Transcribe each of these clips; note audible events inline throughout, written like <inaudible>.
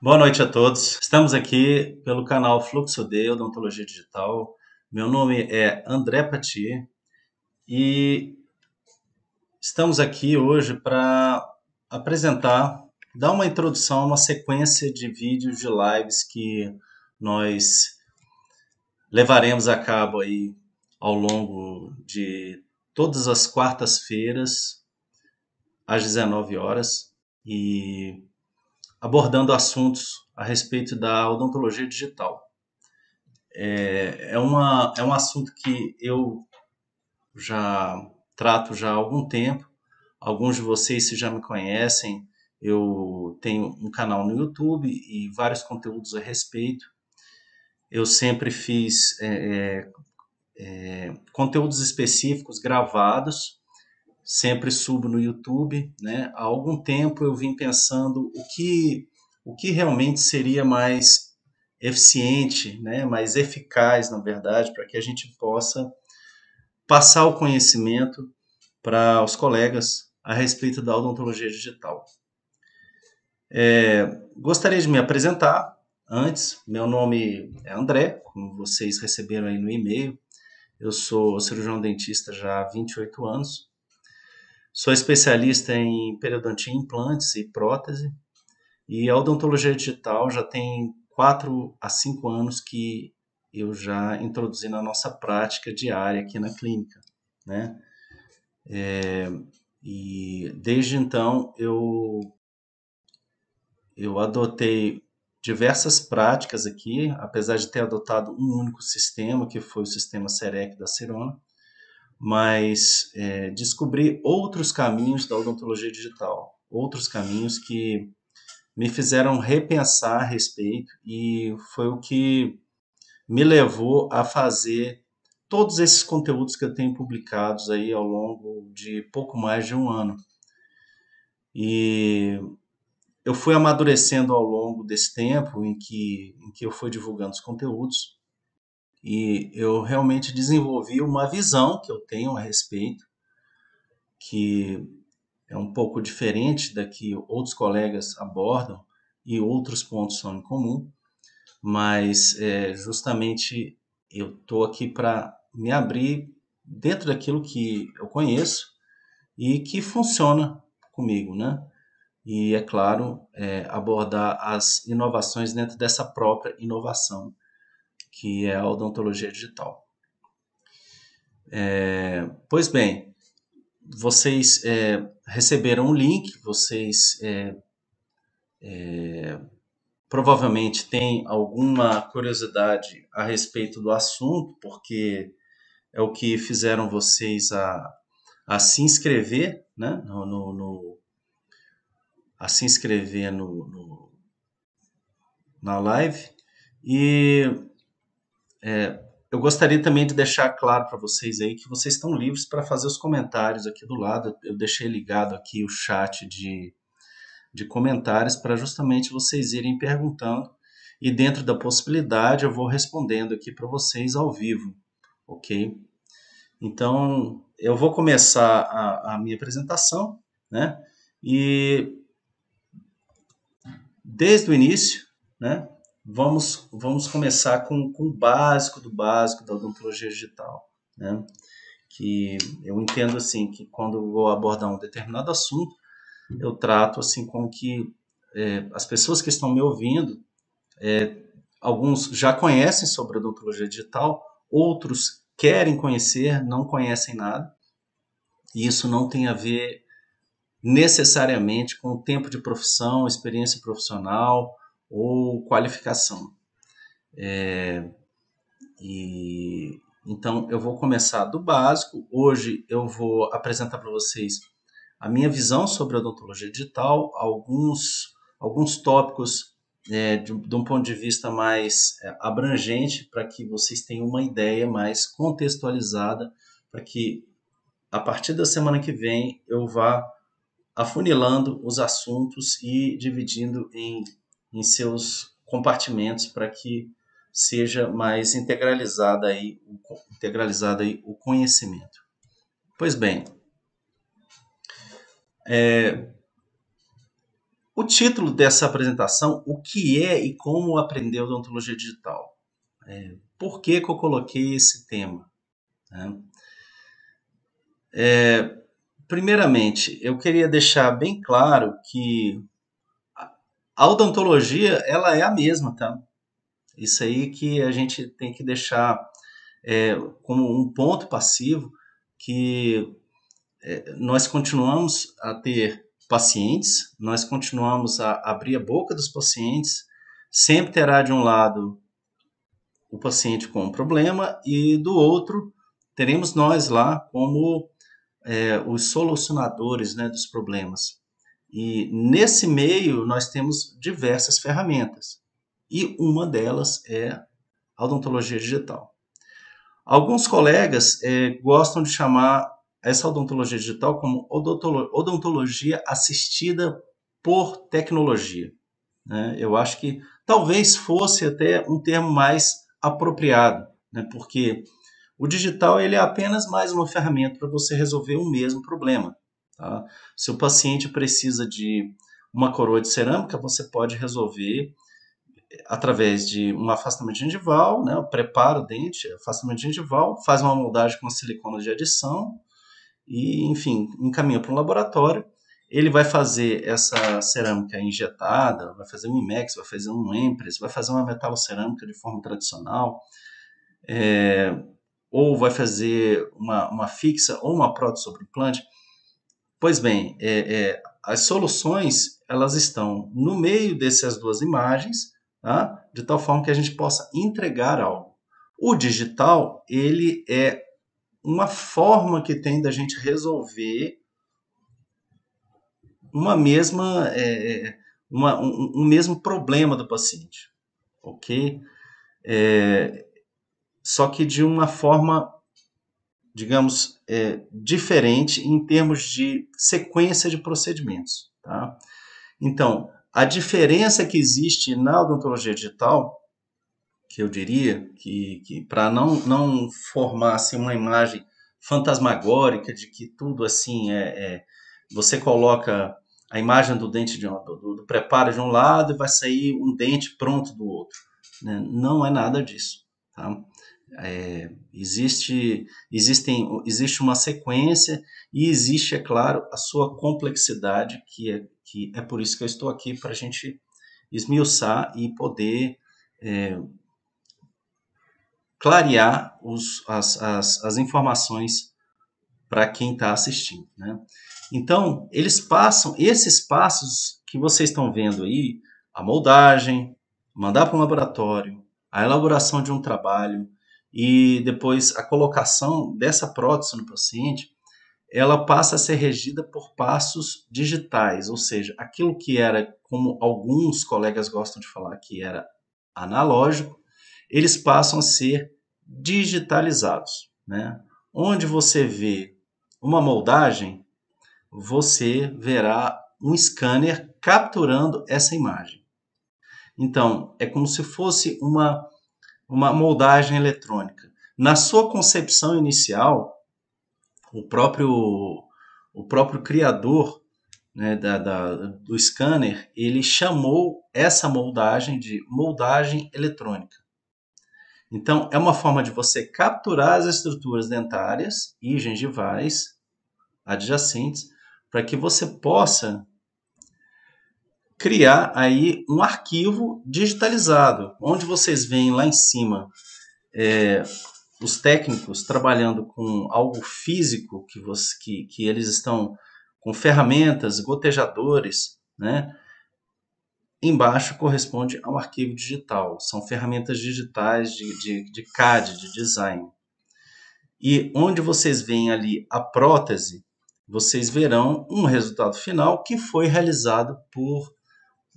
Boa noite a todos. Estamos aqui pelo canal Fluxo D Odontologia Digital. Meu nome é André Pati e estamos aqui hoje para apresentar, dar uma introdução a uma sequência de vídeos de lives que nós levaremos a cabo aí ao longo de todas as quartas-feiras às 19 horas e abordando assuntos a respeito da odontologia digital. É, é, uma, é um assunto que eu já trato já há algum tempo. Alguns de vocês, se já me conhecem, eu tenho um canal no YouTube e vários conteúdos a respeito. Eu sempre fiz é, é, é conteúdos específicos gravados sempre subo no YouTube, né? Há algum tempo eu vim pensando o que o que realmente seria mais eficiente, né? Mais eficaz, na verdade, para que a gente possa passar o conhecimento para os colegas a respeito da odontologia digital. É, gostaria de me apresentar antes. Meu nome é André, como vocês receberam aí no e-mail. Eu sou cirurgião dentista já há 28 anos. Sou especialista em periodontia, implantes e prótese. E a odontologia digital já tem 4 a 5 anos que eu já introduzi na nossa prática diária aqui na clínica, né? É, e desde então eu eu adotei diversas práticas aqui, apesar de ter adotado um único sistema, que foi o sistema SEREC da Cirona, mas é, descobri outros caminhos da odontologia digital, outros caminhos que me fizeram repensar a respeito e foi o que me levou a fazer todos esses conteúdos que eu tenho publicados aí ao longo de pouco mais de um ano. E eu fui amadurecendo ao longo desse tempo em que, em que eu fui divulgando os conteúdos e eu realmente desenvolvi uma visão que eu tenho a respeito, que é um pouco diferente da que outros colegas abordam e outros pontos são em comum, mas é, justamente eu estou aqui para me abrir dentro daquilo que eu conheço e que funciona comigo, né? E, é claro, é, abordar as inovações dentro dessa própria inovação que é a odontologia digital. É, pois bem, vocês é, receberam um link, vocês é, é, provavelmente têm alguma curiosidade a respeito do assunto, porque é o que fizeram vocês a, a se inscrever, né, no, no, no a se inscrever no, no, na live. E é, eu gostaria também de deixar claro para vocês aí que vocês estão livres para fazer os comentários aqui do lado. Eu deixei ligado aqui o chat de, de comentários para justamente vocês irem perguntando e dentro da possibilidade eu vou respondendo aqui para vocês ao vivo, ok? Então eu vou começar a, a minha apresentação, né? E desde o início, né? Vamos, vamos começar com, com o básico do básico da odontologia digital, né? Que eu entendo assim que quando vou abordar um determinado assunto, eu trato assim com que é, as pessoas que estão me ouvindo, é, alguns já conhecem sobre odontologia digital, outros querem conhecer, não conhecem nada, e isso não tem a ver necessariamente com o tempo de profissão, experiência profissional, ou qualificação. É, e então eu vou começar do básico. Hoje eu vou apresentar para vocês a minha visão sobre a odontologia digital, alguns alguns tópicos é, de, de, um ponto de vista mais é, abrangente para que vocês tenham uma ideia mais contextualizada para que a partir da semana que vem eu vá afunilando os assuntos e dividindo em em seus compartimentos para que seja mais integralizado aí, integralizado aí o conhecimento. Pois bem, é, o título dessa apresentação, o que é e como aprender odontologia digital? É, por que, que eu coloquei esse tema? Né? É, primeiramente, eu queria deixar bem claro que a odontologia ela é a mesma, tá? Isso aí que a gente tem que deixar é, como um ponto passivo que é, nós continuamos a ter pacientes, nós continuamos a abrir a boca dos pacientes, sempre terá de um lado o paciente com um problema e do outro teremos nós lá como é, os solucionadores né, dos problemas. E nesse meio nós temos diversas ferramentas e uma delas é a odontologia digital. Alguns colegas é, gostam de chamar essa odontologia digital como odontologia assistida por tecnologia. Né? Eu acho que talvez fosse até um termo mais apropriado, né? porque o digital ele é apenas mais uma ferramenta para você resolver o mesmo problema. Tá? Se o paciente precisa de uma coroa de cerâmica, você pode resolver através de um afastamento gengival, né, prepara o dente, afastamento gengival, faz uma moldagem com silicona de adição e, enfim, encaminha para um laboratório. Ele vai fazer essa cerâmica injetada, vai fazer um IMEX, vai fazer um Empress, vai fazer uma metalocerâmica de forma tradicional, é, ou vai fazer uma, uma fixa ou uma prótese sobre implante. Pois bem, é, é, as soluções elas estão no meio dessas duas imagens, tá? de tal forma que a gente possa entregar algo. O digital ele é uma forma que tem da gente resolver uma mesma é, é, uma, um, um, mesmo problema do paciente, ok? É, só que de uma forma, digamos, é, diferente em termos de sequência de procedimentos, tá? Então, a diferença que existe na odontologia digital que eu diria que, que para não, não formar assim, uma imagem fantasmagórica de que tudo assim é, é você coloca a imagem do dente de um, do, do, preparo de um lado e vai sair um dente pronto do outro. Né? Não é nada disso. Tá? É, existe, existem, existe uma sequência e existe, é claro, a sua complexidade, que é, que é por isso que eu estou aqui para a gente esmiuçar e poder é, clarear os, as, as, as informações para quem está assistindo. Né? Então, eles passam esses passos que vocês estão vendo aí, a moldagem, mandar para um laboratório, a elaboração de um trabalho e depois a colocação dessa prótese no paciente, ela passa a ser regida por passos digitais, ou seja, aquilo que era, como alguns colegas gostam de falar, que era analógico, eles passam a ser digitalizados. Né? Onde você vê uma moldagem, você verá um scanner capturando essa imagem. Então, é como se fosse uma, uma moldagem eletrônica. Na sua concepção inicial, o próprio, o próprio criador né, da, da, do scanner, ele chamou essa moldagem de moldagem eletrônica. Então, é uma forma de você capturar as estruturas dentárias e gengivais adjacentes para que você possa criar aí um arquivo digitalizado, onde vocês veem lá em cima é, os técnicos trabalhando com algo físico que, você, que, que eles estão com ferramentas, gotejadores, né? Embaixo corresponde a um arquivo digital, são ferramentas digitais de, de, de CAD, de design. E onde vocês veem ali a prótese, vocês verão um resultado final que foi realizado por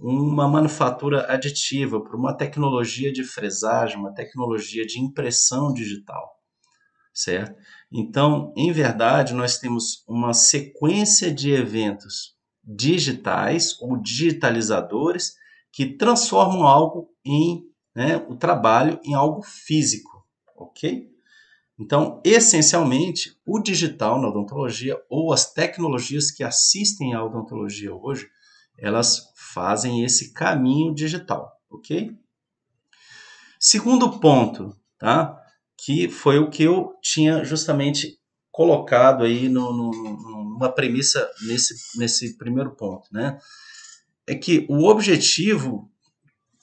uma manufatura aditiva, por uma tecnologia de fresagem, uma tecnologia de impressão digital, certo? Então, em verdade, nós temos uma sequência de eventos digitais ou digitalizadores que transformam algo em né, o trabalho em algo físico, ok? Então, essencialmente, o digital na odontologia ou as tecnologias que assistem à odontologia hoje, elas fazem esse caminho digital, ok? Segundo ponto, tá? Que foi o que eu tinha justamente colocado aí no, no, numa premissa nesse, nesse primeiro ponto, né? É que o objetivo,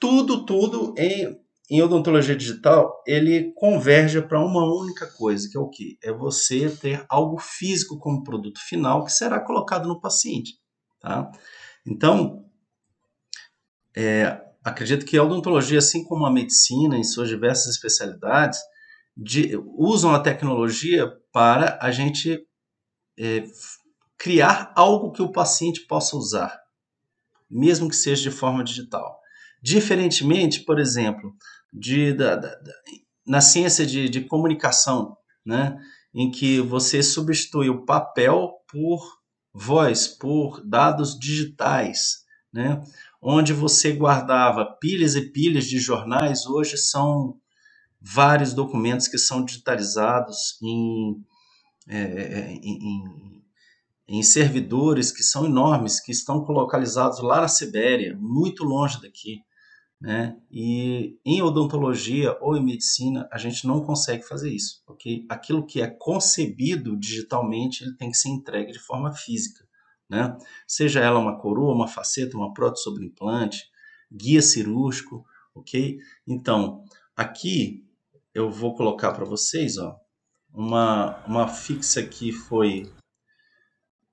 tudo, tudo em, em odontologia digital, ele converge para uma única coisa, que é o que? É você ter algo físico como produto final que será colocado no paciente, tá? Então, é, acredito que a odontologia, assim como a medicina em suas diversas especialidades, de, usam a tecnologia para a gente é, criar algo que o paciente possa usar, mesmo que seja de forma digital. Diferentemente, por exemplo, de, da, da, da, na ciência de, de comunicação, né, em que você substitui o papel por voz, por dados digitais, né, onde você guardava pilhas e pilhas de jornais, hoje são vários documentos que são digitalizados em, é, é em, em, servidores que são enormes, que estão localizados lá na Sibéria, muito longe daqui. Né? E em odontologia ou em medicina, a gente não consegue fazer isso, ok? Aquilo que é concebido digitalmente, ele tem que ser entregue de forma física né? Seja ela uma coroa, uma faceta, uma prótese sobre implante, guia cirúrgico, ok? Então, aqui eu vou colocar para vocês, ó, uma, uma fixa que foi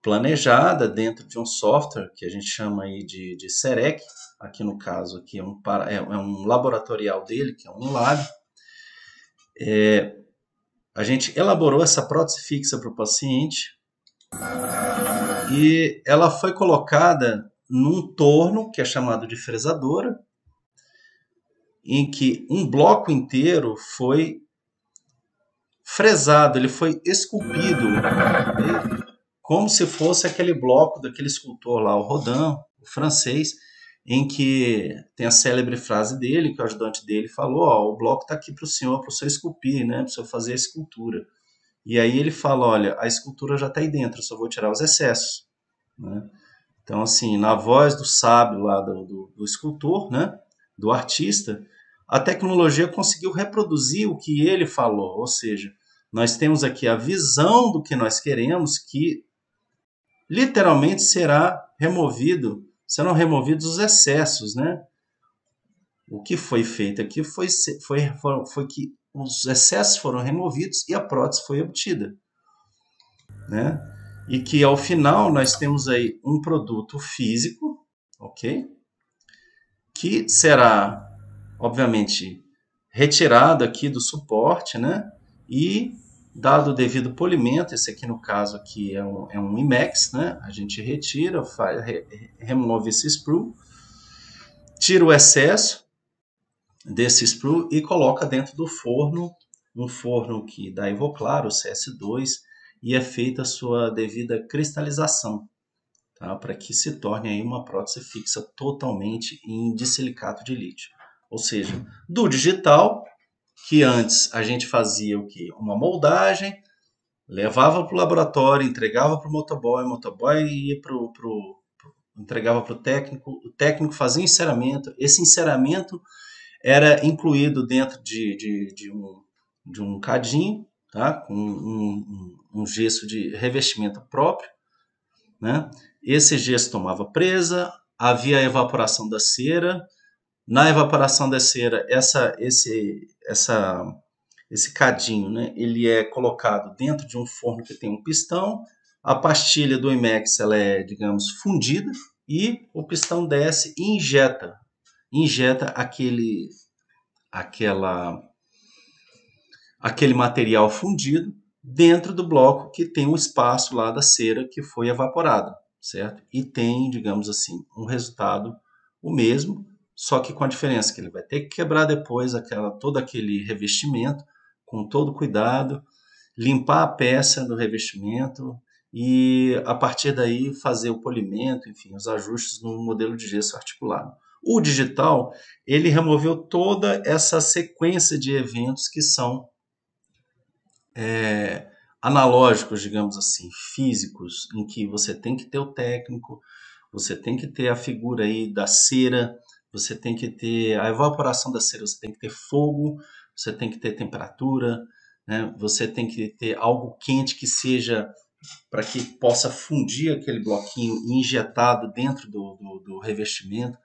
planejada dentro de um software que a gente chama aí de, de SEREC, aqui no caso aqui é um, é, é um laboratorial dele, que é um lab. É, a gente elaborou essa prótese fixa para o paciente, e ela foi colocada num torno que é chamado de fresadora, em que um bloco inteiro foi fresado, ele foi esculpido, como se fosse aquele bloco daquele escultor lá, o Rodin, o francês, em que tem a célebre frase dele, que o ajudante dele falou, ó, o bloco está aqui para o senhor, para o senhor esculpir, né, para o senhor fazer a escultura. E aí ele fala, olha, a escultura já está aí dentro, eu só vou tirar os excessos. Né? Então, assim, na voz do sábio lá do, do, do escultor, né, do artista, a tecnologia conseguiu reproduzir o que ele falou, ou seja, nós temos aqui a visão do que nós queremos, que literalmente será removido, serão removidos os excessos, né? O que foi feito aqui foi, foi, foi, foi que os excessos foram removidos e a prótese foi obtida, né? e que ao final nós temos aí um produto físico, ok? Que será, obviamente, retirado aqui do suporte, né? E dado o devido polimento, esse aqui no caso aqui é um, é um IMEX, né? A gente retira, faz, re, remove esse sprue, tira o excesso desse sprue e coloca dentro do forno, um forno que da Ivoclar, o CS2, e é feita a sua devida cristalização, tá? para que se torne aí uma prótese fixa totalmente em disilicato de lítio. Ou seja, do digital, que antes a gente fazia o que? Uma moldagem, levava para o laboratório, entregava para o motoboy, o motoboy ia para o entregava para o técnico, o técnico fazia enceramento, esse enceramento era incluído dentro de, de, de, um, de um cadinho, tá? com um, um, gesso de revestimento próprio. Né? Esse gesso tomava presa, havia a evaporação da cera. Na evaporação da cera, essa, esse, essa, esse cadinho, né, ele é colocado dentro de um forno que tem um pistão. A pastilha do IMEX ela é, digamos, fundida e o pistão desce e injeta, injeta aquele, aquela aquele material fundido dentro do bloco que tem um espaço lá da cera que foi evaporada, certo? E tem, digamos assim, um resultado o mesmo, só que com a diferença que ele vai ter que quebrar depois aquela todo aquele revestimento com todo cuidado, limpar a peça do revestimento e a partir daí fazer o polimento, enfim, os ajustes no modelo de gesso articulado. O digital, ele removeu toda essa sequência de eventos que são é, analógicos, digamos assim, físicos, em que você tem que ter o técnico, você tem que ter a figura aí da cera, você tem que ter a evaporação da cera, você tem que ter fogo, você tem que ter temperatura, né? você tem que ter algo quente que seja para que possa fundir aquele bloquinho injetado dentro do, do, do revestimento.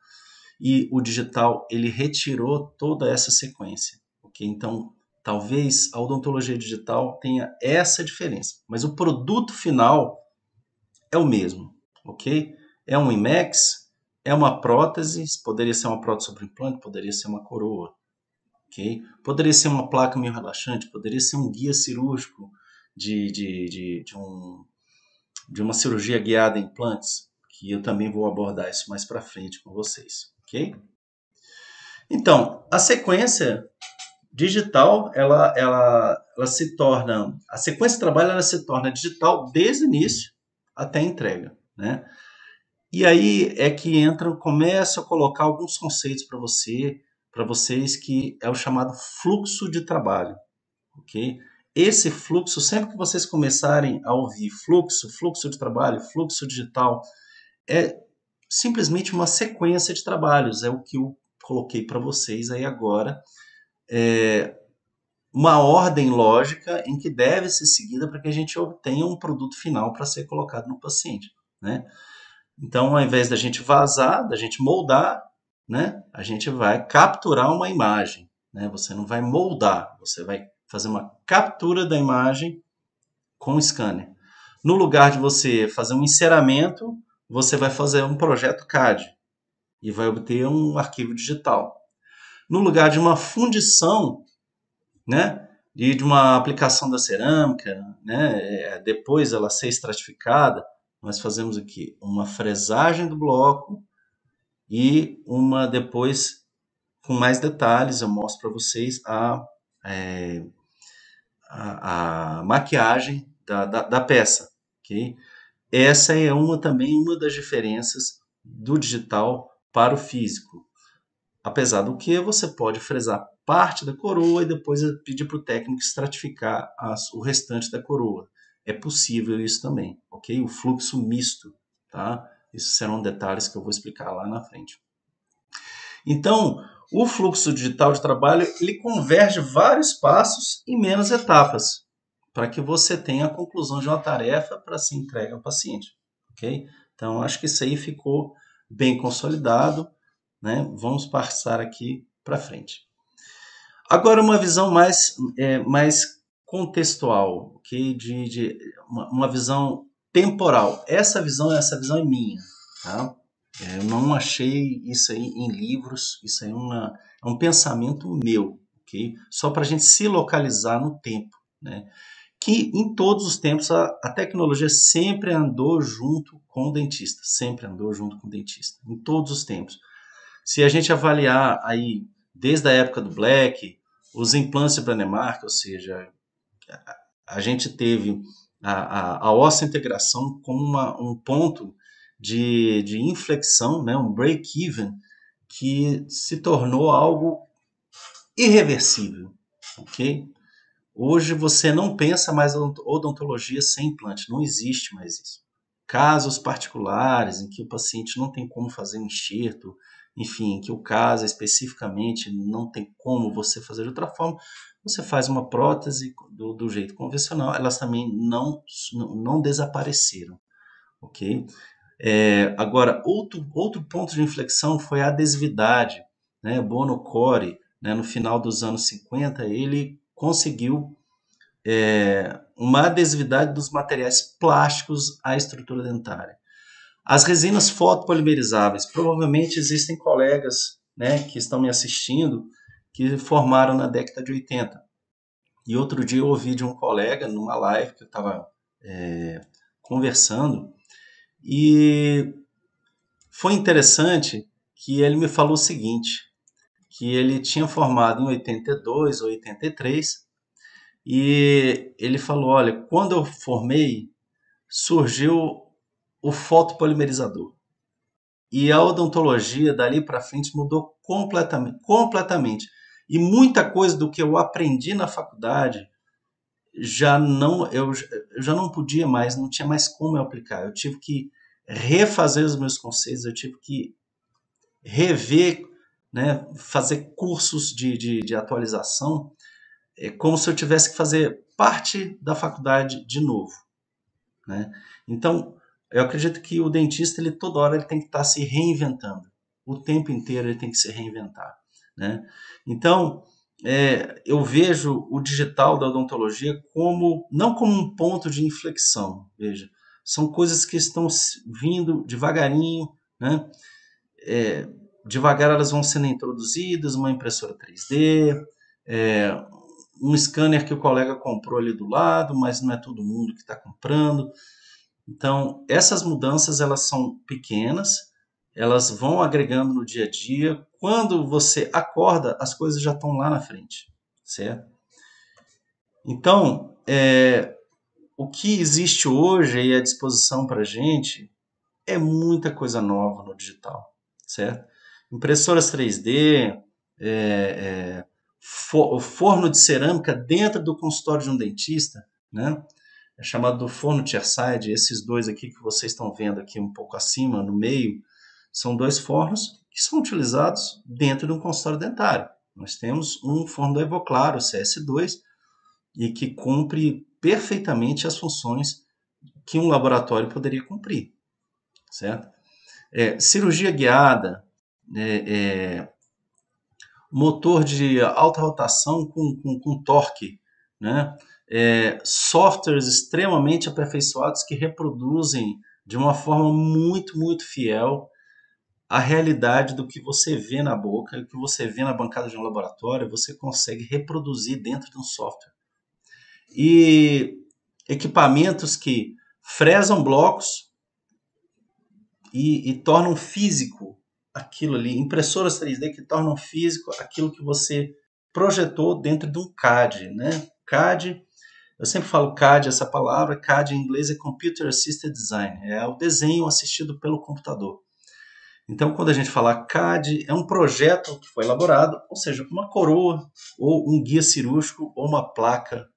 E o digital ele retirou toda essa sequência. ok? Então, talvez a odontologia digital tenha essa diferença, mas o produto final é o mesmo, ok? É um IMEX, é uma prótese, poderia ser uma prótese sobre implante, poderia ser uma coroa, ok? Poderia ser uma placa meio relaxante, poderia ser um guia cirúrgico de, de, de, de, um, de uma cirurgia guiada em implantes, que eu também vou abordar isso mais para frente com vocês, ok? Então, a sequência digital, ela, ela, ela se torna, a sequência de trabalho ela se torna digital desde o início até a entrega, né? E aí é que entram, começo a colocar alguns conceitos para você, para vocês que é o chamado fluxo de trabalho, ok? Esse fluxo, sempre que vocês começarem a ouvir fluxo, fluxo de trabalho, fluxo digital, é simplesmente uma sequência de trabalhos, é o que eu coloquei para vocês aí agora é, uma ordem lógica em que deve ser seguida para que a gente obtenha um produto final para ser colocado no paciente, né? Então, ao invés da gente vazar, da gente moldar, né, a gente vai capturar uma imagem, né? Você não vai moldar, você vai fazer uma captura da imagem com o scanner. No lugar de você fazer um enceramento, você vai fazer um projeto CAD e vai obter um arquivo digital no lugar de uma fundição, né, e de uma aplicação da cerâmica, né, é, depois ela ser estratificada, nós fazemos aqui uma fresagem do bloco e uma depois com mais detalhes eu mostro para vocês a, é, a, a, maquiagem da, da, da peça, ok? Essa é uma também uma das diferenças do digital para o físico. Apesar do que, você pode fresar parte da coroa e depois pedir para o técnico estratificar as, o restante da coroa. É possível isso também, ok? O fluxo misto, tá? Isso serão detalhes que eu vou explicar lá na frente. Então, o fluxo digital de trabalho ele converge vários passos em menos etapas, para que você tenha a conclusão de uma tarefa para se entregue ao paciente, ok? Então, acho que isso aí ficou bem consolidado né? Vamos passar aqui para frente. Agora, uma visão mais, é, mais contextual, okay? de, de uma, uma, visão temporal. Essa visão, essa visão é minha. Tá? É, eu não achei isso aí em livros, isso aí é, uma, é um pensamento meu, okay? só para a gente se localizar no tempo. Né? Que em todos os tempos a, a tecnologia sempre andou junto com o dentista, sempre andou junto com o dentista, em todos os tempos. Se a gente avaliar aí, desde a época do Black, os implantes de Branemark, ou seja, a, gente teve a, a, a óssea integração como uma, um ponto de, de inflexão, né, um break-even, que se tornou algo irreversível, ok? Hoje você não pensa mais odontologia sem implante, não existe mais isso. Casos particulares em que o paciente não tem como fazer um enxerto, enfim, que o caso especificamente não tem como você fazer de outra forma, você faz uma prótese do, do jeito convencional, elas também não, não desapareceram, ok? É, agora, outro, outro ponto de inflexão foi a adesividade, né? Bono Core, né, no final dos anos 50, ele conseguiu é, uma adesividade dos materiais plásticos à estrutura dentária. As resinas fotopolimerizáveis, provavelmente existem colegas né, que estão me assistindo que formaram na década de 80. E outro dia eu ouvi de um colega numa live que eu estava é, conversando e foi interessante que ele me falou o seguinte, que ele tinha formado em 82 ou 83 e ele falou, olha, quando eu formei surgiu o fotopolimerizador. E a odontologia dali para frente mudou completamente, completamente. E muita coisa do que eu aprendi na faculdade já não eu, já não podia mais, não tinha mais como eu aplicar. Eu tive que refazer os meus conceitos, eu tive que rever, né, fazer cursos de, de, de atualização, é como se eu tivesse que fazer parte da faculdade de novo. Né? Então, eu acredito que o dentista, ele toda hora ele tem que estar se reinventando. O tempo inteiro ele tem que se reinventar. Né? Então, é, eu vejo o digital da odontologia como não como um ponto de inflexão, veja, são coisas que estão vindo devagarinho, né? É, devagar elas vão sendo introduzidas, uma impressora 3D, é, um scanner que o colega comprou ali do lado, mas não é todo mundo que está comprando. Então, essas mudanças elas são pequenas, elas vão agregando no dia a dia. Quando você acorda, as coisas já estão lá na frente, certo? Então, é, o que existe hoje aí à disposição para a gente é muita coisa nova no digital, certo? Impressoras 3D, é, é, for, forno de cerâmica dentro do consultório de um dentista, né? É chamado do forno chairside. Esses dois aqui que vocês estão vendo aqui um pouco acima, no meio, são dois fornos que são utilizados dentro de um consultório dentário. Nós temos um forno do Evoclaro, CS2, e que cumpre perfeitamente as funções que um laboratório poderia cumprir, certo? É, cirurgia guiada, é, é, motor de alta rotação com, com, com torque, né? É, softwares extremamente aperfeiçoados que reproduzem de uma forma muito, muito fiel a realidade do que você vê na boca, o que você vê na bancada de um laboratório, você consegue reproduzir dentro de um software e equipamentos que fresam blocos e, e tornam físico aquilo ali, impressoras 3D que tornam físico aquilo que você projetou dentro de um CAD, né? CAD, eu sempre falo CAD, essa palavra, CAD em inglês é Computer Assisted Design, é o desenho assistido pelo computador. Então, quando a gente fala CAD, é um projeto que foi elaborado, ou seja, uma coroa, ou um guia cirúrgico, ou uma placa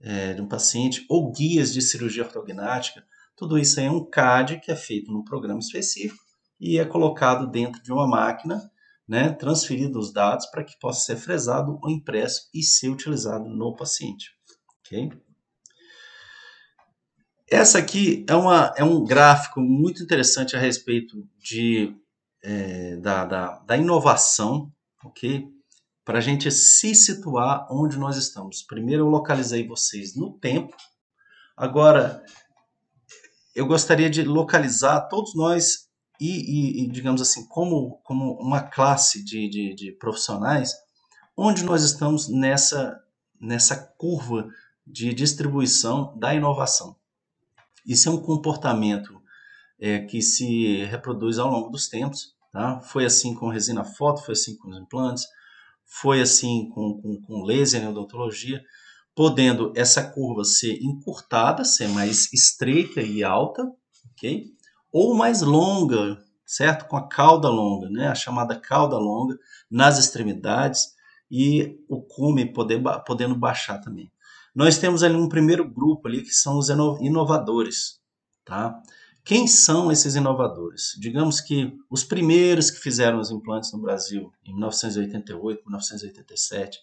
é, de um paciente, ou guias de cirurgia ortognática. Tudo isso é um CAD que é feito num programa específico e é colocado dentro de uma máquina, né, transferido os dados para que possa ser fresado ou impresso e ser utilizado no paciente. Okay? Essa aqui é, uma, é um gráfico muito interessante a respeito de, é, da, da, da inovação, ok? para a gente se situar onde nós estamos. Primeiro eu localizei vocês no tempo, agora eu gostaria de localizar todos nós e, e, digamos assim, como, como uma classe de, de, de, profissionais, onde nós estamos nessa, nessa curva de distribuição da inovação. Isso é um comportamento é, que se reproduz ao longo dos tempos. Tá? Foi assim com resina foto, foi assim com os implantes, foi assim com, com, com laser em odontologia, podendo essa curva ser encurtada, ser mais estreita e alta, ok? Ou mais longa, certo? Com a cauda longa, né? A chamada cauda longa nas extremidades e o cume poder, podendo baixar também. Nós temos ali um primeiro grupo ali que são os inovadores, tá? Quem são esses inovadores? Digamos que os primeiros que fizeram os implantes no Brasil, em 1988, 1987,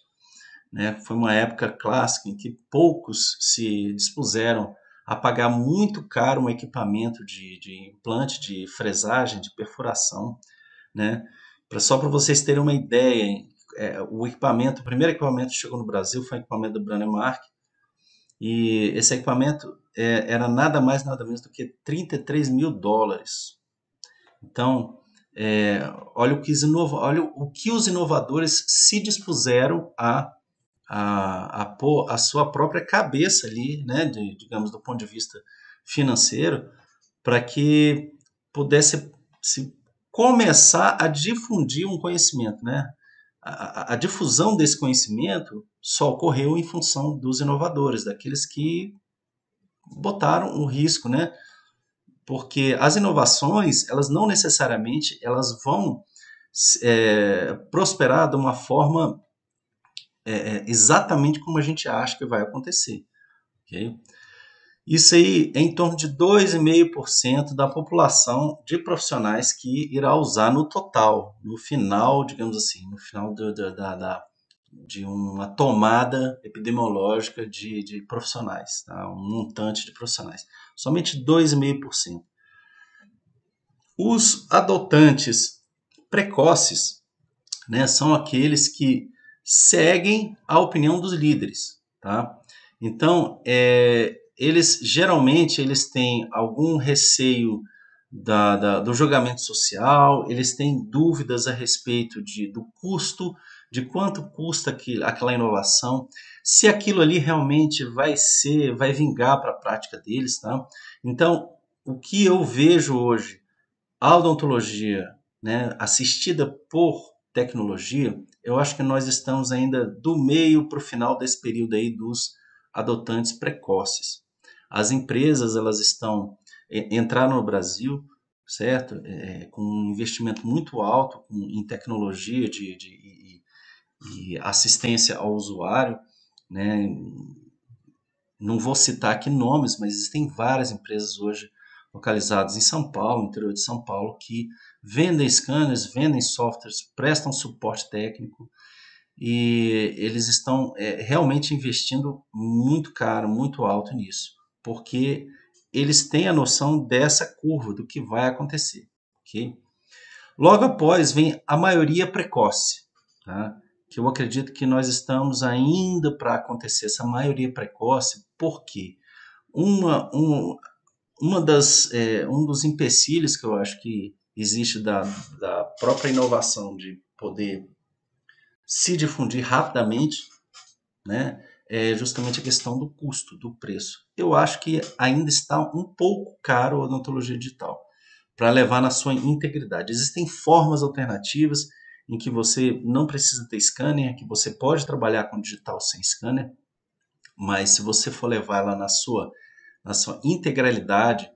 né, foi uma época clássica em que poucos se dispuseram a pagar muito caro um equipamento de, de implante, de fresagem, de perfuração. Né? Pra, só para vocês terem uma ideia, é, o equipamento, o primeiro equipamento que chegou no Brasil foi o equipamento do Brannemark, e esse equipamento é, era nada mais, nada menos do que 33 mil dólares. Então, é, olha, o que inova, olha o que os inovadores se dispuseram a, a, a pôr a sua própria cabeça ali, né, de, digamos, do ponto de vista financeiro, para que pudesse se começar a difundir um conhecimento, né? A, a, difusão desse conhecimento só ocorreu em função dos inovadores, daqueles que botaram o risco, né? Porque as inovações, elas não necessariamente elas vão é, prosperar de uma forma é, é, exatamente como a gente acha que vai acontecer. Okay? Isso aí é em torno de 2,5% da população de profissionais que irá usar no total, no final, digamos assim, no final do, do, da, da, de uma tomada epidemiológica de, de profissionais, tá? um montante de profissionais. Somente 2,5%. Os adotantes precoces né, são aqueles que seguem a opinião dos líderes. Tá? Então, é, eles geralmente eles têm algum receio da, da, do julgamento social, eles têm dúvidas a respeito de, do custo, de quanto custa aquilo, aquela inovação, se aquilo ali realmente vai ser, vai vingar para a prática deles. Tá? Então, o que eu vejo hoje, a odontologia né, assistida por tecnologia, eu acho que nós estamos ainda do meio para o final desse período aí dos adotantes precoces. As empresas elas estão entraram no Brasil, certo, é, com um investimento muito alto em tecnologia de, de, de, assistência ao usuário, né? Não vou citar aqui nomes, mas existem várias empresas hoje localizadas em São Paulo, interior de São Paulo, que vendem scanners, vendem softwares, prestam suporte técnico e eles estão é, realmente investindo muito caro, muito alto nisso, porque eles têm a noção dessa curva, do que vai acontecer. ok? Logo após vem a maioria precoce, tá? que eu acredito que nós estamos ainda para acontecer essa maioria precoce, porque uma, um, uma das, é, um dos empecilhos que eu acho que existe da, da própria inovação de poder se difundir rapidamente, né, é justamente a questão do custo, do preço. Eu acho que ainda está um pouco caro a odontologia digital para levar na sua integridade. Existem formas alternativas em que você não precisa ter scanner, que você pode trabalhar com digital sem scanner, mas se você for levar ela na sua, na sua integralidade,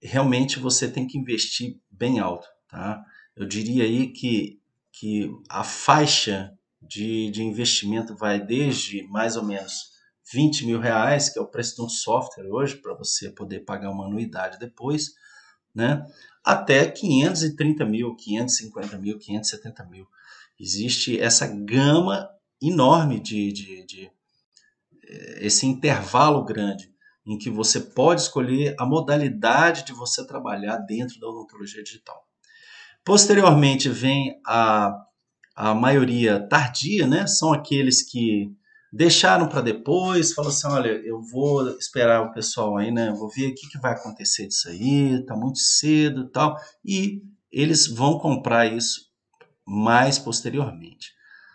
realmente você tem que investir bem alto, tá? Eu diria aí que, que a faixa de, de investimento vai desde mais ou menos 20 mil reais, que é o preço de um software hoje, para você poder pagar uma anuidade depois, né? até 530 mil, 550 mil, 570 mil. Existe essa gama enorme de, de, de eh, esse intervalo grande em que você pode escolher a modalidade de você trabalhar dentro da odontologia digital. Posteriormente vem a, a maioria tardia, né? São aqueles que deixaram para depois, falam assim, olha, eu vou esperar o pessoal aí, né? Vou ver o que, que vai acontecer disso aí, tá muito cedo e tal. E eles vão comprar isso mais posteriormente,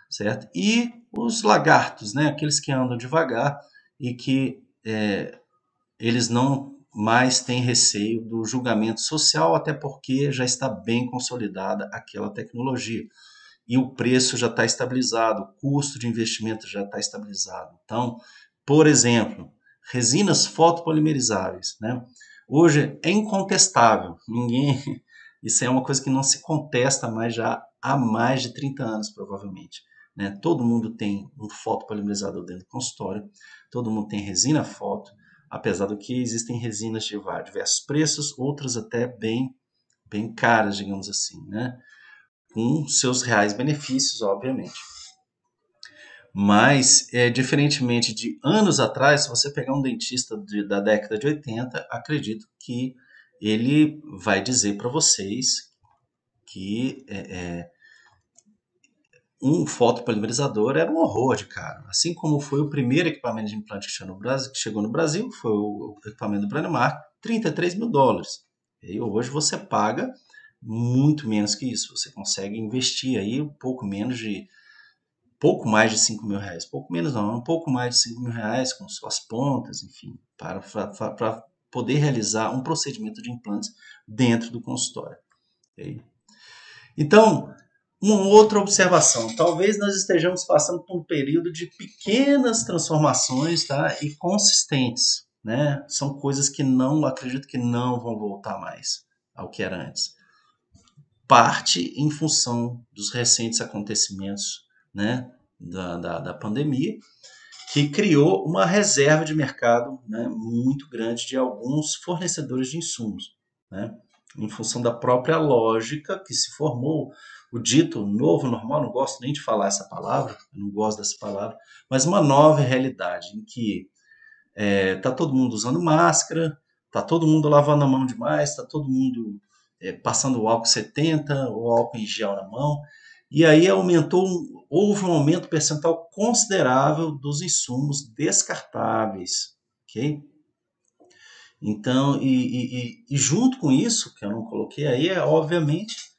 certo? E os lagartos, né? Aqueles que andam devagar e que é, eles não mais têm receio do julgamento social, até porque já está bem consolidada aquela tecnologia. E o preço já está estabilizado, o custo de investimento já está estabilizado. Então, por exemplo, resinas fotopolimerizáveis. Né? Hoje é incontestável, ninguém. <laughs> Isso é uma coisa que não se contesta mais já há mais de 30 anos, provavelmente. Né? Todo mundo tem um fotopolimerizador dentro do consultório, todo mundo tem resina foto, apesar do que existem resinas de diversos preços, outras até bem, bem caras, digamos assim, né? com seus reais benefícios, obviamente. Mas, é, diferentemente de anos atrás, se você pegar um dentista de, da década de 80, acredito que ele vai dizer para vocês que é, é, um fotopolimerizador era um horror de caro. Assim como foi o primeiro equipamento de implante que chegou no Brasil, foi o equipamento do Brandmark, 33 mil dólares. E hoje você paga muito menos que isso. Você consegue investir aí um pouco menos de pouco mais de 5 mil reais, pouco menos não, um pouco mais de 5 mil reais com suas pontas, enfim, para, para, para poder realizar um procedimento de implantes dentro do consultório. Okay? Então, uma outra observação: talvez nós estejamos passando por um período de pequenas transformações tá? e consistentes. Né? São coisas que não, acredito que não vão voltar mais ao que era antes. Parte em função dos recentes acontecimentos né? da, da, da pandemia, que criou uma reserva de mercado né, muito grande de alguns fornecedores de insumos, né, em função da própria lógica que se formou, o dito novo normal, não gosto nem de falar essa palavra, não gosto dessa palavra, mas uma nova realidade em que está é, tá todo mundo usando máscara, está todo mundo lavando a mão demais, está todo mundo é, passando o álcool 70 ou álcool em gel na mão, e aí aumentou, houve um aumento percentual considerável dos insumos descartáveis, ok? Então, e, e, e, junto com isso, que eu não coloquei aí, é obviamente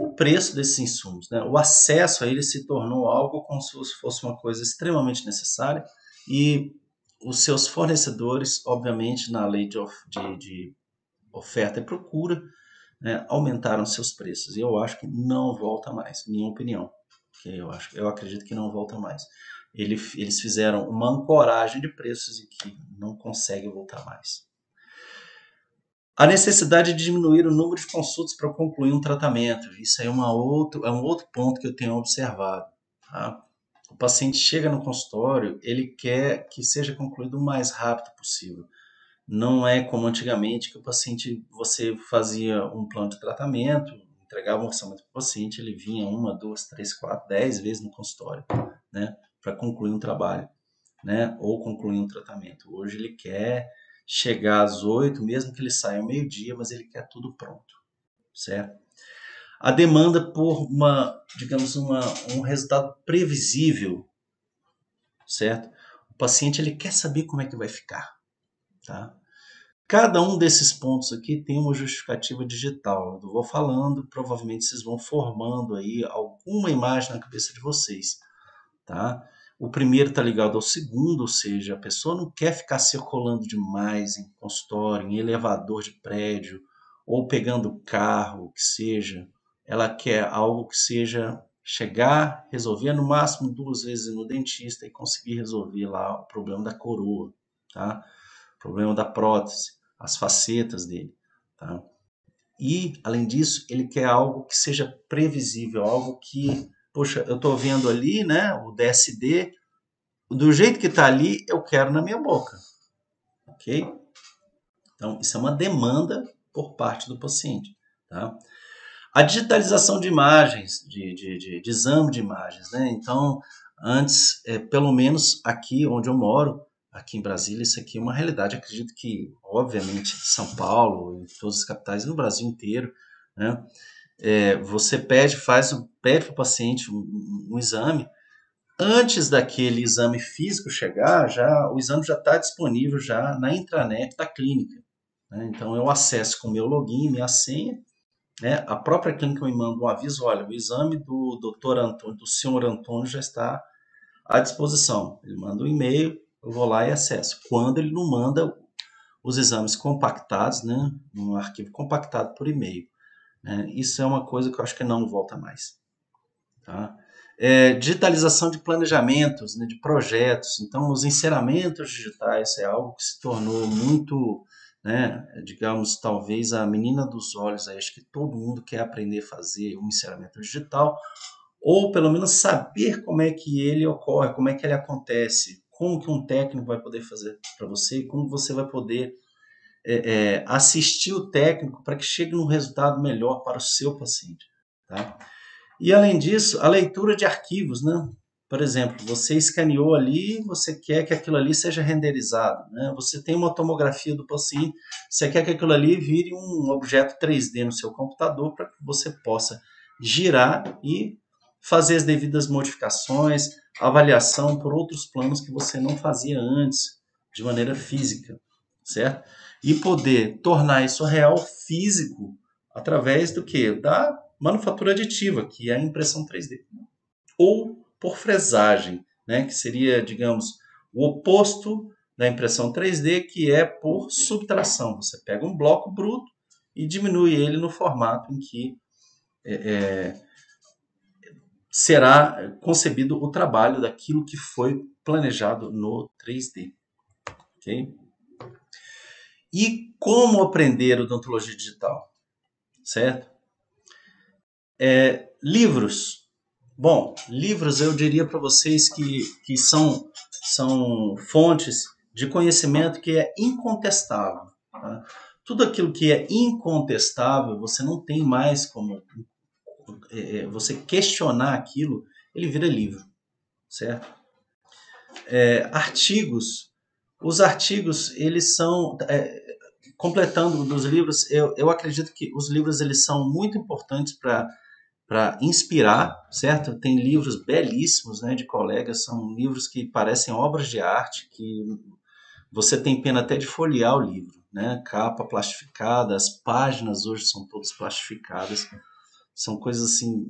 o preço desses insumos. Né? O acesso a ele se tornou algo como se fosse uma coisa extremamente necessária e os seus fornecedores, obviamente, na lei de, de, de oferta e procura, né, aumentaram seus preços. E eu acho que não volta mais, minha opinião. Eu, acho, eu acredito que não volta mais. Ele, eles fizeram uma ancoragem de preços e que não consegue voltar mais. A necessidade de diminuir o número de consultas para concluir um tratamento. Isso é, uma outro, é um outro ponto que eu tenho observado. Tá? O paciente chega no consultório, ele quer que seja concluído o mais rápido possível. Não é como antigamente que o paciente, você fazia um plano de tratamento, entregava um orçamento para o paciente, ele vinha uma, duas, três, quatro, dez vezes no consultório, né, para concluir um trabalho, né, ou concluir um tratamento. Hoje ele quer chegar às oito, mesmo que ele saia meio-dia, mas ele quer tudo pronto, certo? A demanda por uma, digamos, uma, um resultado previsível, certo? O paciente ele quer saber como é que vai ficar, tá? Cada um desses pontos aqui tem uma justificativa digital. Eu vou falando, provavelmente vocês vão formando aí alguma imagem na cabeça de vocês, tá? O primeiro está ligado ao segundo, ou seja, a pessoa não quer ficar circulando demais em consultório, em elevador de prédio, ou pegando carro, que seja. Ela quer algo que seja chegar, resolver no máximo duas vezes no dentista e conseguir resolver lá o problema da coroa, tá? O problema da prótese as facetas dele. Tá? E, além disso, ele quer algo que seja previsível, algo que, poxa, eu estou vendo ali né, o DSD, do jeito que está ali, eu quero na minha boca. Ok? Então, isso é uma demanda por parte do paciente. Tá? A digitalização de imagens, de, de, de, de exame de imagens. Né? Então, antes, é, pelo menos aqui onde eu moro, aqui em Brasília, isso aqui é uma realidade. Acredito que, obviamente, São Paulo, em todas as capitais, no Brasil inteiro, né? É, você pede, faz, pede para o paciente um, um, exame. Antes daquele exame físico chegar, já o exame já está disponível já na intranet da clínica. Né? Então eu acesso com meu login, minha senha. Né? A própria clínica me manda um aviso: olha, o exame do doutor Antônio, do senhor Antônio já está à disposição. Ele manda um e-mail, eu vou lá e acesso. Quando ele não manda os exames compactados, né, num arquivo compactado por e-mail. Né, isso é uma coisa que eu acho que não volta mais. Tá? É, digitalização de planejamentos, né, de projetos. Então, os encerramentos digitais é algo que se tornou muito, né, digamos, talvez a menina dos olhos. Aí, acho que todo mundo quer aprender a fazer um encerramento digital, ou pelo menos saber como é que ele ocorre, como é que ele acontece, como que um técnico vai poder fazer para você, como você vai poder é, é, assistir o técnico para que chegue num resultado melhor para o seu paciente. Tá? E além disso, a leitura de arquivos, né? Por exemplo, você escaneou ali, você quer que aquilo ali seja renderizado, né? Você tem uma tomografia do paciente, você quer que aquilo ali vire um objeto 3D no seu computador para que você possa girar e fazer as devidas modificações, avaliação por outros planos que você não fazia antes, de maneira física, certo? E poder tornar isso real físico através do que? Da manufatura aditiva, que é a impressão 3D. Ou por fresagem, né, que seria, digamos, o oposto da impressão 3D, que é por subtração. Você pega um bloco bruto e diminui ele no formato em que é, é, será concebido o trabalho daquilo que foi planejado no 3D. Okay? E como aprender odontologia digital? Certo? É, livros. Bom, livros eu diria para vocês que, que são são fontes de conhecimento que é incontestável. Tá? Tudo aquilo que é incontestável, você não tem mais como é, é, você questionar aquilo, ele vira livro, certo? É, artigos, os artigos eles são é, completando dos livros, eu, eu acredito que os livros eles são muito importantes para para inspirar, certo? Tem livros belíssimos, né, de colegas, são livros que parecem obras de arte, que você tem pena até de folhear o livro, né? Capa plastificada, as páginas hoje são todas plastificadas, são coisas assim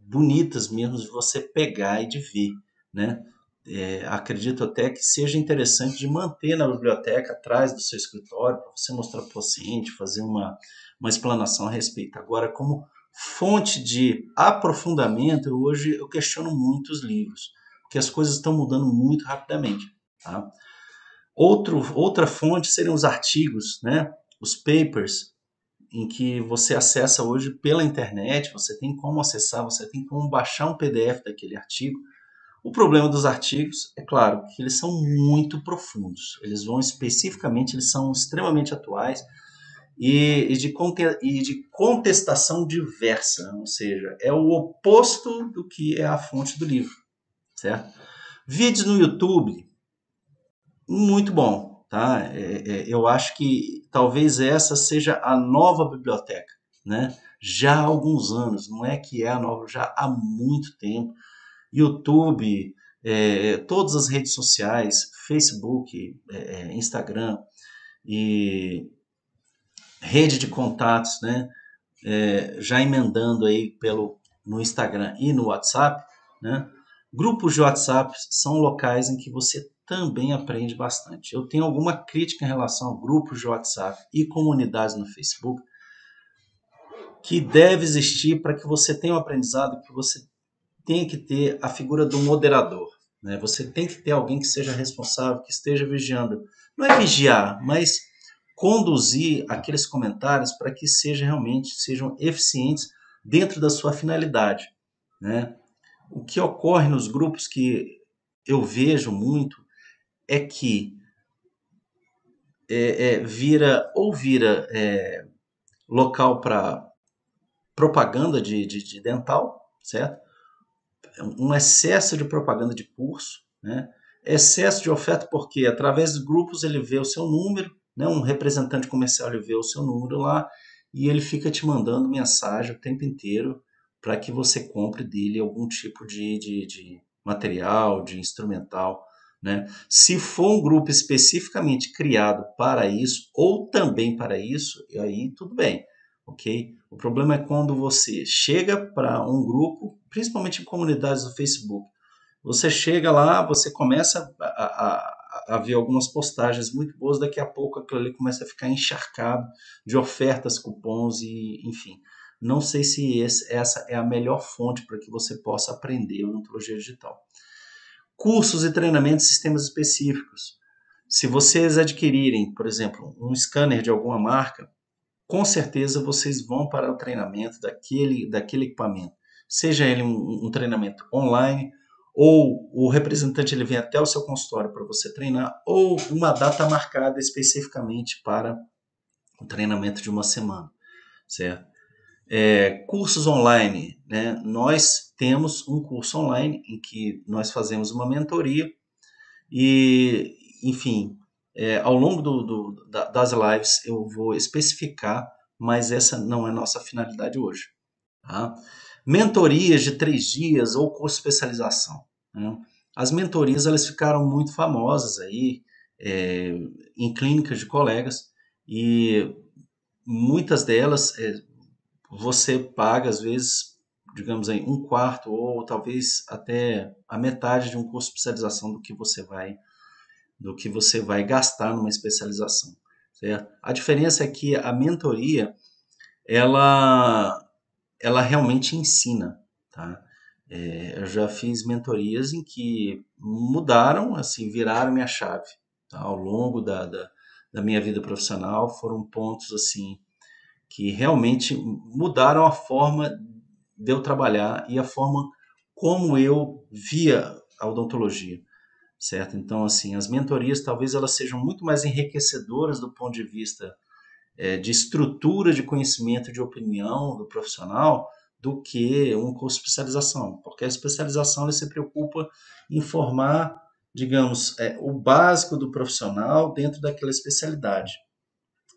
bonitas mesmo de você pegar e de ver, né? É, acredito até que seja interessante de manter na biblioteca atrás do seu escritório para você mostrar para o paciente, fazer uma, uma explanação a respeito. Agora, como fonte de aprofundamento, hoje eu questiono muito os livros, porque as coisas estão mudando muito rapidamente. Tá? Outro, outra fonte seriam os artigos, né? os papers, em que você acessa hoje pela internet, você tem como acessar, você tem como baixar um PDF daquele artigo, o problema dos artigos é claro que eles são muito profundos. Eles vão especificamente, eles são extremamente atuais e, e, de, e de contestação diversa, ou seja, é o oposto do que é a fonte do livro, certo? Vídeos no YouTube, muito bom, tá? É, é, eu acho que talvez essa seja a nova biblioteca, né? Já há alguns anos, não é que é a nova, já há muito tempo YouTube, é, todas as redes sociais, Facebook, é, é, Instagram e rede de contatos, né? É, já emendando aí pelo no Instagram e no WhatsApp, né? Grupos de WhatsApp são locais em que você também aprende bastante. Eu tenho alguma crítica em relação a grupos de WhatsApp e comunidades no Facebook que deve existir para que você tenha um aprendizado, que você tem que ter a figura do moderador. Né? Você tem que ter alguém que seja responsável, que esteja vigiando. Não é vigiar, mas conduzir aqueles comentários para que sejam realmente sejam eficientes dentro da sua finalidade. Né? O que ocorre nos grupos que eu vejo muito é que é, é, vira ou vira é, local para propaganda de, de, de dental, certo? Um excesso de propaganda de curso, né? excesso de oferta, porque através de grupos ele vê o seu número, né? um representante comercial ele vê o seu número lá e ele fica te mandando mensagem o tempo inteiro para que você compre dele algum tipo de, de, de material, de instrumental. Né? Se for um grupo especificamente criado para isso, ou também para isso, aí tudo bem ok? O problema é quando você chega para um grupo, principalmente em comunidades do Facebook, você chega lá, você começa a, a, a, ver algumas postagens muito boas, daqui a pouco aquilo ali começa a ficar encharcado de ofertas, cupons e, enfim. Não sei se esse, essa é a melhor fonte para que você possa aprender odontologia digital. Cursos e treinamentos sistemas específicos. Se vocês adquirirem, por exemplo, um scanner de alguma marca, com certeza vocês vão para o treinamento daquele, daquele equipamento. Seja ele um, um treinamento online, ou o representante ele vem até o seu consultório para você treinar, ou uma data marcada especificamente para o treinamento de uma semana, certo? É, cursos online, né? Nós temos um curso online em que nós fazemos uma mentoria e, enfim, é, ao longo do, do, das lives eu vou especificar, mas essa não é nossa finalidade hoje. Tá? Mentorias de três dias ou curso especialização. Né? As mentorias elas ficaram muito famosas aí é, em clínicas de colegas e muitas delas é, você paga às vezes, digamos aí, um quarto ou talvez até a metade de um curso de especialização do que você vai do que você vai gastar numa especialização, certo? A diferença é que a mentoria, ela, ela realmente ensina, tá? É, eu já fiz mentorias em que mudaram, assim, viraram minha chave, tá? Ao longo da, da, da minha vida profissional, foram pontos, assim, que realmente mudaram a forma de eu trabalhar e a forma como eu via a odontologia certo? Então, assim, as mentorias talvez elas sejam muito mais enriquecedoras do ponto de vista é, de estrutura de conhecimento, de opinião do profissional, do que um curso de especialização, porque a especialização se preocupa em formar, digamos, é, o básico do profissional dentro daquela especialidade,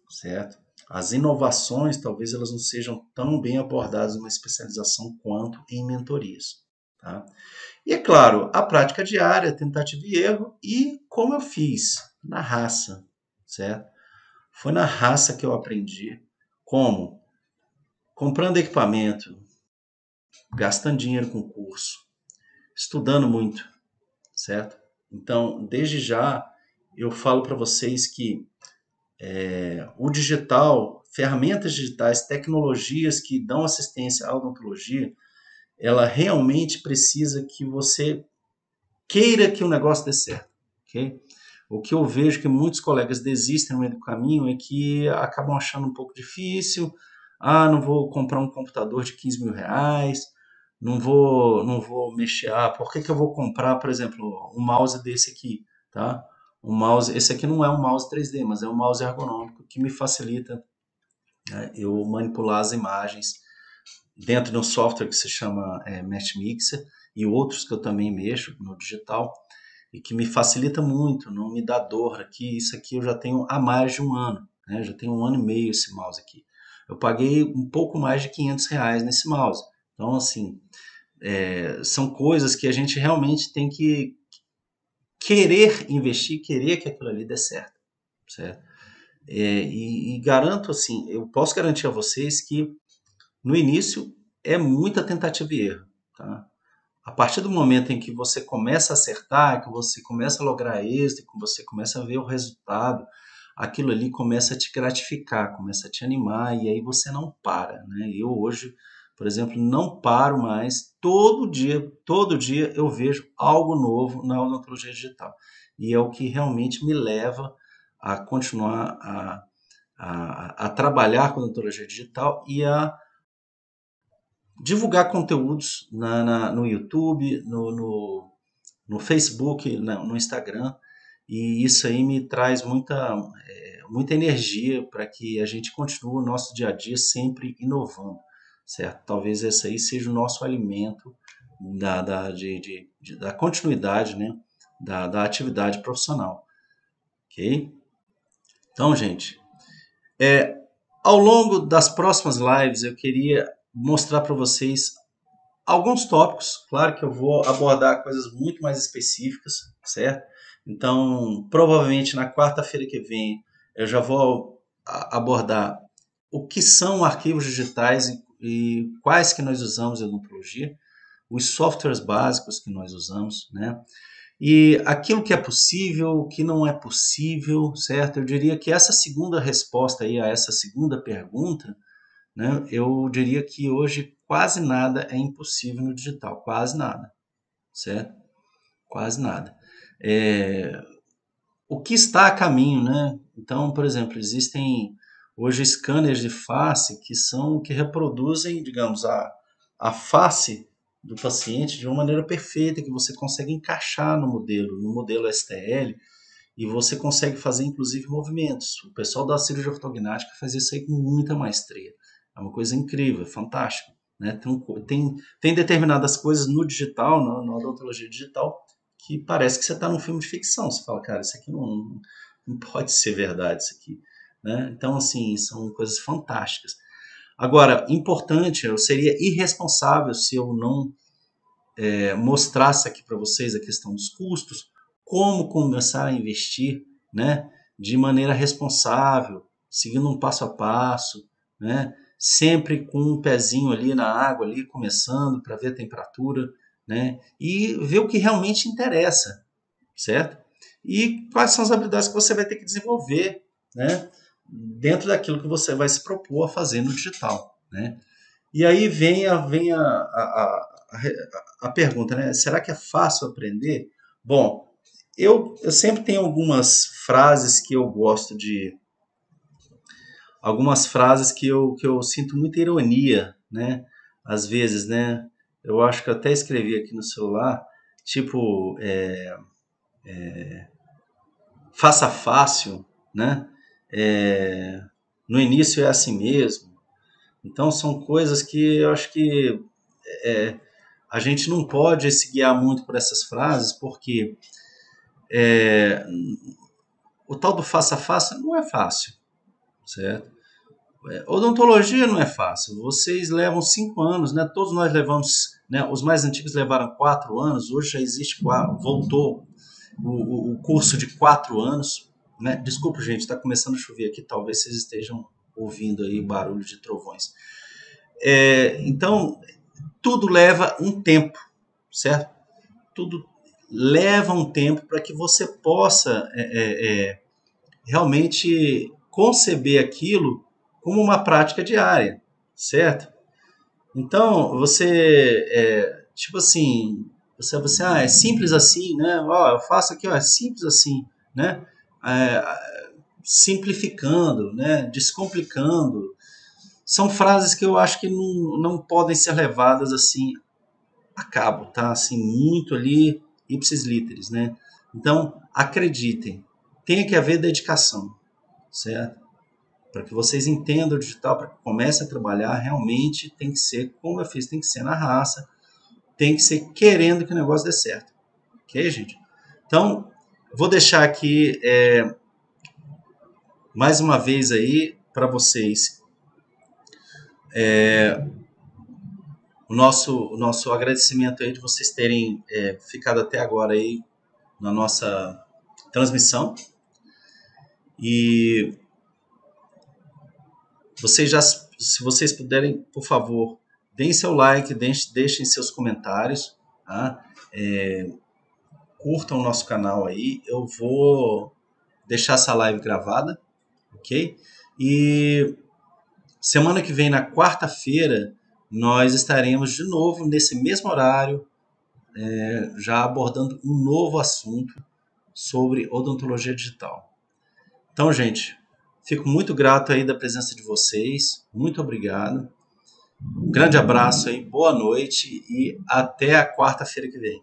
certo? As inovações talvez elas não sejam tão bem abordadas numa especialização quanto em mentorias, tá? E é claro, a prática diária, tentativa e erro e como eu fiz na raça, certo? Foi na raça que eu aprendi como comprando equipamento, gastando dinheiro com curso, estudando muito, certo? Então, desde já, eu falo para vocês que é, o digital, ferramentas digitais, tecnologias que dão assistência à odontologia, ela realmente precisa que você queira que o negócio dê certo, ok? O que eu vejo que muitos colegas desistem no meio do caminho é que acabam achando um pouco difícil. Ah, não vou comprar um computador de 15 mil reais, não vou, não vou mexer. Ah, por que, que eu vou comprar, por exemplo, um mouse desse aqui, tá? Um mouse, esse aqui não é um mouse 3D, mas é um mouse ergonômico que me facilita né, eu manipular as imagens dentro de um software que se chama é, Mesh Mixer e outros que eu também mexo no digital e que me facilita muito, não me dá dor aqui. Isso aqui eu já tenho há mais de um ano, né? já tenho um ano e meio esse mouse aqui. Eu paguei um pouco mais de 500 reais nesse mouse. Então, assim, é, são coisas que a gente realmente tem que querer investir, querer que aquilo ali dê certo, certo? É, e, e garanto, assim, eu posso garantir a vocês que no início é muita tentativa e erro, tá? A partir do momento em que você começa a acertar, que você começa a lograr êxito, que você começa a ver o resultado, aquilo ali começa a te gratificar, começa a te animar e aí você não para, né? Eu hoje, por exemplo, não paro mais. Todo dia, todo dia eu vejo algo novo na odontologia digital e é o que realmente me leva a continuar a, a, a trabalhar com odontologia digital e a divulgar conteúdos na, na, no YouTube, no, no, no Facebook, no Instagram, e isso aí me traz muita, é, muita energia para que a gente continue o nosso dia a dia sempre inovando, certo? Talvez esse aí seja o nosso alimento da, da, de, de, de, da continuidade né? da, da atividade profissional, ok? Então, gente, é, ao longo das próximas lives eu queria mostrar para vocês alguns tópicos. Claro que eu vou abordar coisas muito mais específicas, certo? Então, provavelmente na quarta-feira que vem eu já vou abordar o que são arquivos digitais e, quais que nós usamos em odontologia, os softwares básicos que nós usamos, né? E aquilo que é possível, o que não é possível, certo? Eu diria que essa segunda resposta aí a essa segunda pergunta, né, eu diria que hoje quase nada é impossível no digital, quase nada, certo? Quase nada. É, o que está a caminho, né? Então, por exemplo, existem hoje scanners de face que são que reproduzem, digamos, a, a face do paciente de uma maneira perfeita, que você consegue encaixar no modelo, no modelo STL, e você consegue fazer inclusive movimentos. O pessoal da cirurgia ortognática faz isso aí com muita maestria. É uma coisa incrível, é fantástico. Né? Tem, tem, tem determinadas coisas no digital, na, na odontologia digital, que parece que você está num filme de ficção. Você fala, cara, isso aqui não, não pode ser verdade, isso aqui. Né? Então, assim, são coisas fantásticas. Agora, importante, eu seria irresponsável se eu não é, mostrasse aqui para vocês a questão dos custos, como começar a investir né, de maneira responsável, seguindo um passo a passo, né, sempre com um pezinho ali na água, ali começando para ver a temperatura, né? E ver o que realmente interessa, certo? E quais são as habilidades que você vai ter que desenvolver, né? Dentro daquilo que você vai se propor a fazer no digital, né? E aí vem a, vem a, a, a, a pergunta, né? Será que é fácil aprender? Bom, eu, eu sempre tenho algumas frases que eu gosto de, algumas frases que eu, que eu sinto muita ironia, né? Às vezes, né? Eu acho que eu até escrevi aqui no celular, tipo, é, é, faça fácil, né? É, no início é assim mesmo. Então são coisas que eu acho que é, a gente não pode se guiar muito por essas frases, porque é, o tal do faça fácil não é fácil, certo? É, odontologia não é fácil. Vocês levam cinco anos, né? Todos nós levamos, né? Os mais antigos levaram quatro anos. Hoje já existe voltou o, o curso de quatro anos, né? Desculpa, gente, está começando a chover aqui. Talvez vocês estejam ouvindo aí barulho de trovões. É, então, tudo leva um tempo, certo? Tudo leva um tempo para que você possa é, é, é, realmente conceber aquilo como uma prática diária, certo? Então, você, é, tipo assim, você, você, ah, é simples assim, né? Ó, eu faço aqui, ó, é simples assim, né? É, simplificando, né? Descomplicando. São frases que eu acho que não, não podem ser levadas assim a cabo, tá? Assim, muito ali, ipsis literis, né? Então, acreditem, tem que haver dedicação, certo? Para que vocês entendam o digital, para que comecem a trabalhar, realmente tem que ser, como eu fiz, tem que ser na raça, tem que ser querendo que o negócio dê certo. Ok, gente? Então, vou deixar aqui é, mais uma vez aí para vocês é, o nosso, o nosso agradecimento aí de vocês terem é, ficado até agora aí na nossa transmissão. E vocês já, se vocês puderem, por favor, deem seu like, deixem, seus comentários, tá? É, curtam o nosso canal aí. Eu vou deixar essa live gravada, ok? E semana que vem, na quarta-feira, nós estaremos de novo nesse mesmo horário, é, já abordando um novo assunto sobre odontologia digital. Então, gente, fico muito grato aí da presença de vocês. Muito obrigado. Um grande abraço aí, boa noite e até a quarta-feira que vem.